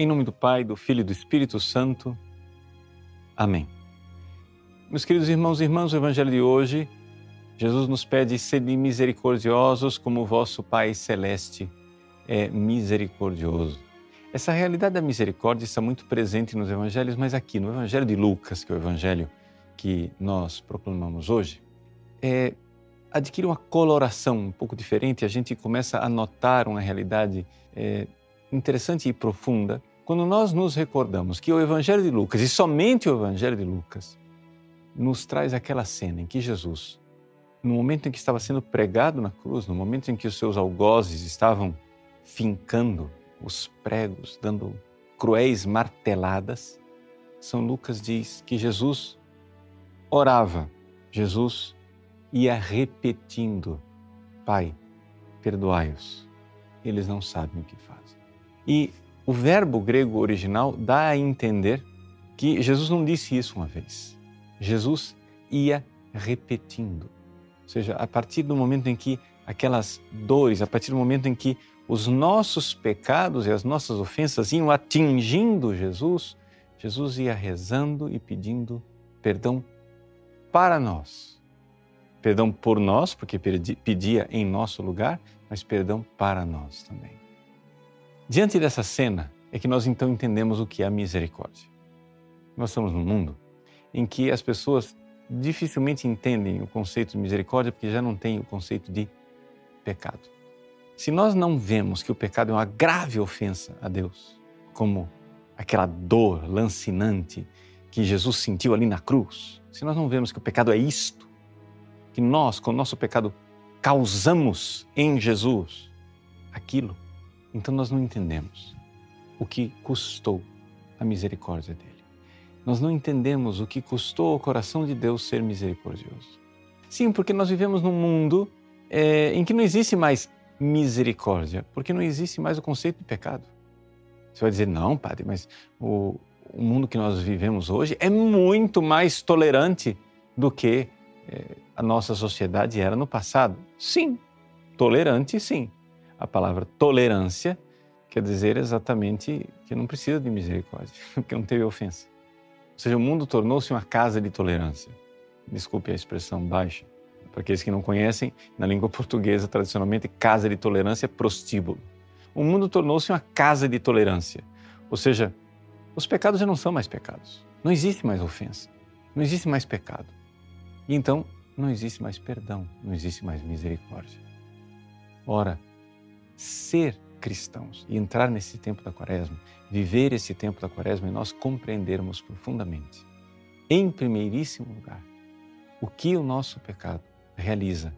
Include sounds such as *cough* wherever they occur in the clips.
Em nome do Pai, do Filho e do Espírito Santo. Amém. Meus queridos irmãos e irmãs, o Evangelho de hoje, Jesus nos pede sede misericordiosos como o vosso Pai Celeste é misericordioso. Essa realidade da misericórdia está muito presente nos Evangelhos, mas aqui no Evangelho de Lucas, que é o Evangelho que nós proclamamos hoje, é, adquire uma coloração um pouco diferente. A gente começa a notar uma realidade é, interessante e profunda quando nós nos recordamos que o Evangelho de Lucas, e somente o Evangelho de Lucas, nos traz aquela cena em que Jesus, no momento em que estava sendo pregado na cruz, no momento em que os seus algozes estavam fincando os pregos, dando cruéis marteladas, São Lucas diz que Jesus orava, Jesus ia repetindo: Pai, perdoai-os, eles não sabem o que fazem. E o verbo grego original dá a entender que Jesus não disse isso uma vez. Jesus ia repetindo. Ou seja, a partir do momento em que aquelas dores, a partir do momento em que os nossos pecados e as nossas ofensas iam atingindo Jesus, Jesus ia rezando e pedindo perdão para nós. Perdão por nós, porque pedia em nosso lugar, mas perdão para nós também. Diante dessa cena é que nós então entendemos o que é a misericórdia. Nós estamos num mundo em que as pessoas dificilmente entendem o conceito de misericórdia porque já não têm o conceito de pecado. Se nós não vemos que o pecado é uma grave ofensa a Deus, como aquela dor lancinante que Jesus sentiu ali na cruz, se nós não vemos que o pecado é isto, que nós, com o nosso pecado, causamos em Jesus aquilo, então nós não entendemos o que custou a misericórdia dele. Nós não entendemos o que custou ao coração de Deus ser misericordioso. Sim, porque nós vivemos num mundo é, em que não existe mais misericórdia, porque não existe mais o conceito de pecado. Você vai dizer, não, padre, mas o, o mundo que nós vivemos hoje é muito mais tolerante do que é, a nossa sociedade era no passado. Sim, tolerante, sim. A palavra tolerância quer dizer exatamente que não precisa de misericórdia, *laughs* porque não teve ofensa. Ou seja, o mundo tornou-se uma casa de tolerância. Desculpe a expressão baixa. Para aqueles que não conhecem, na língua portuguesa, tradicionalmente, casa de tolerância é prostíbulo. O mundo tornou-se uma casa de tolerância. Ou seja, os pecados já não são mais pecados. Não existe mais ofensa. Não existe mais pecado. E então, não existe mais perdão. Não existe mais misericórdia. Ora, ser cristãos e entrar nesse tempo da quaresma, viver esse tempo da quaresma e nós compreendermos profundamente, em primeiríssimo lugar, o que o nosso pecado realiza,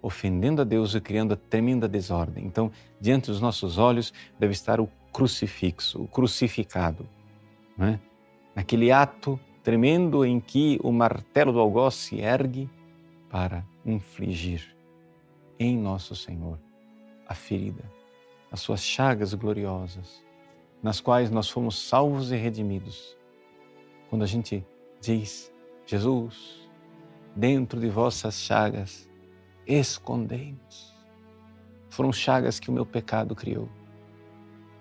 ofendendo a Deus e criando a tremenda desordem. Então, diante dos nossos olhos deve estar o crucifixo, o crucificado, é? naquele ato tremendo em que o martelo do algoz se ergue para infligir em nosso Senhor a ferida, as suas chagas gloriosas, nas quais nós fomos salvos e redimidos. Quando a gente diz, Jesus, dentro de vossas chagas, escondei-nos. Foram chagas que o meu pecado criou,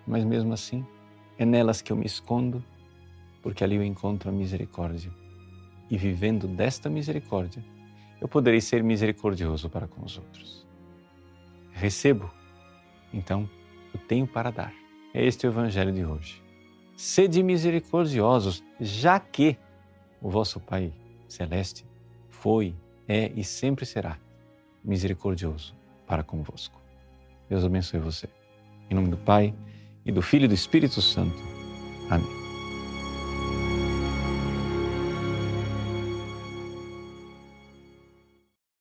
mas mesmo assim, é nelas que eu me escondo, porque ali eu encontro a misericórdia. E vivendo desta misericórdia, eu poderei ser misericordioso para com os outros. Recebo então, eu tenho para dar. É este o Evangelho de hoje. Sede misericordiosos, já que o vosso Pai Celeste foi, é e sempre será misericordioso para convosco. Deus abençoe você. Em nome do Pai, e do Filho e do Espírito Santo. Amém.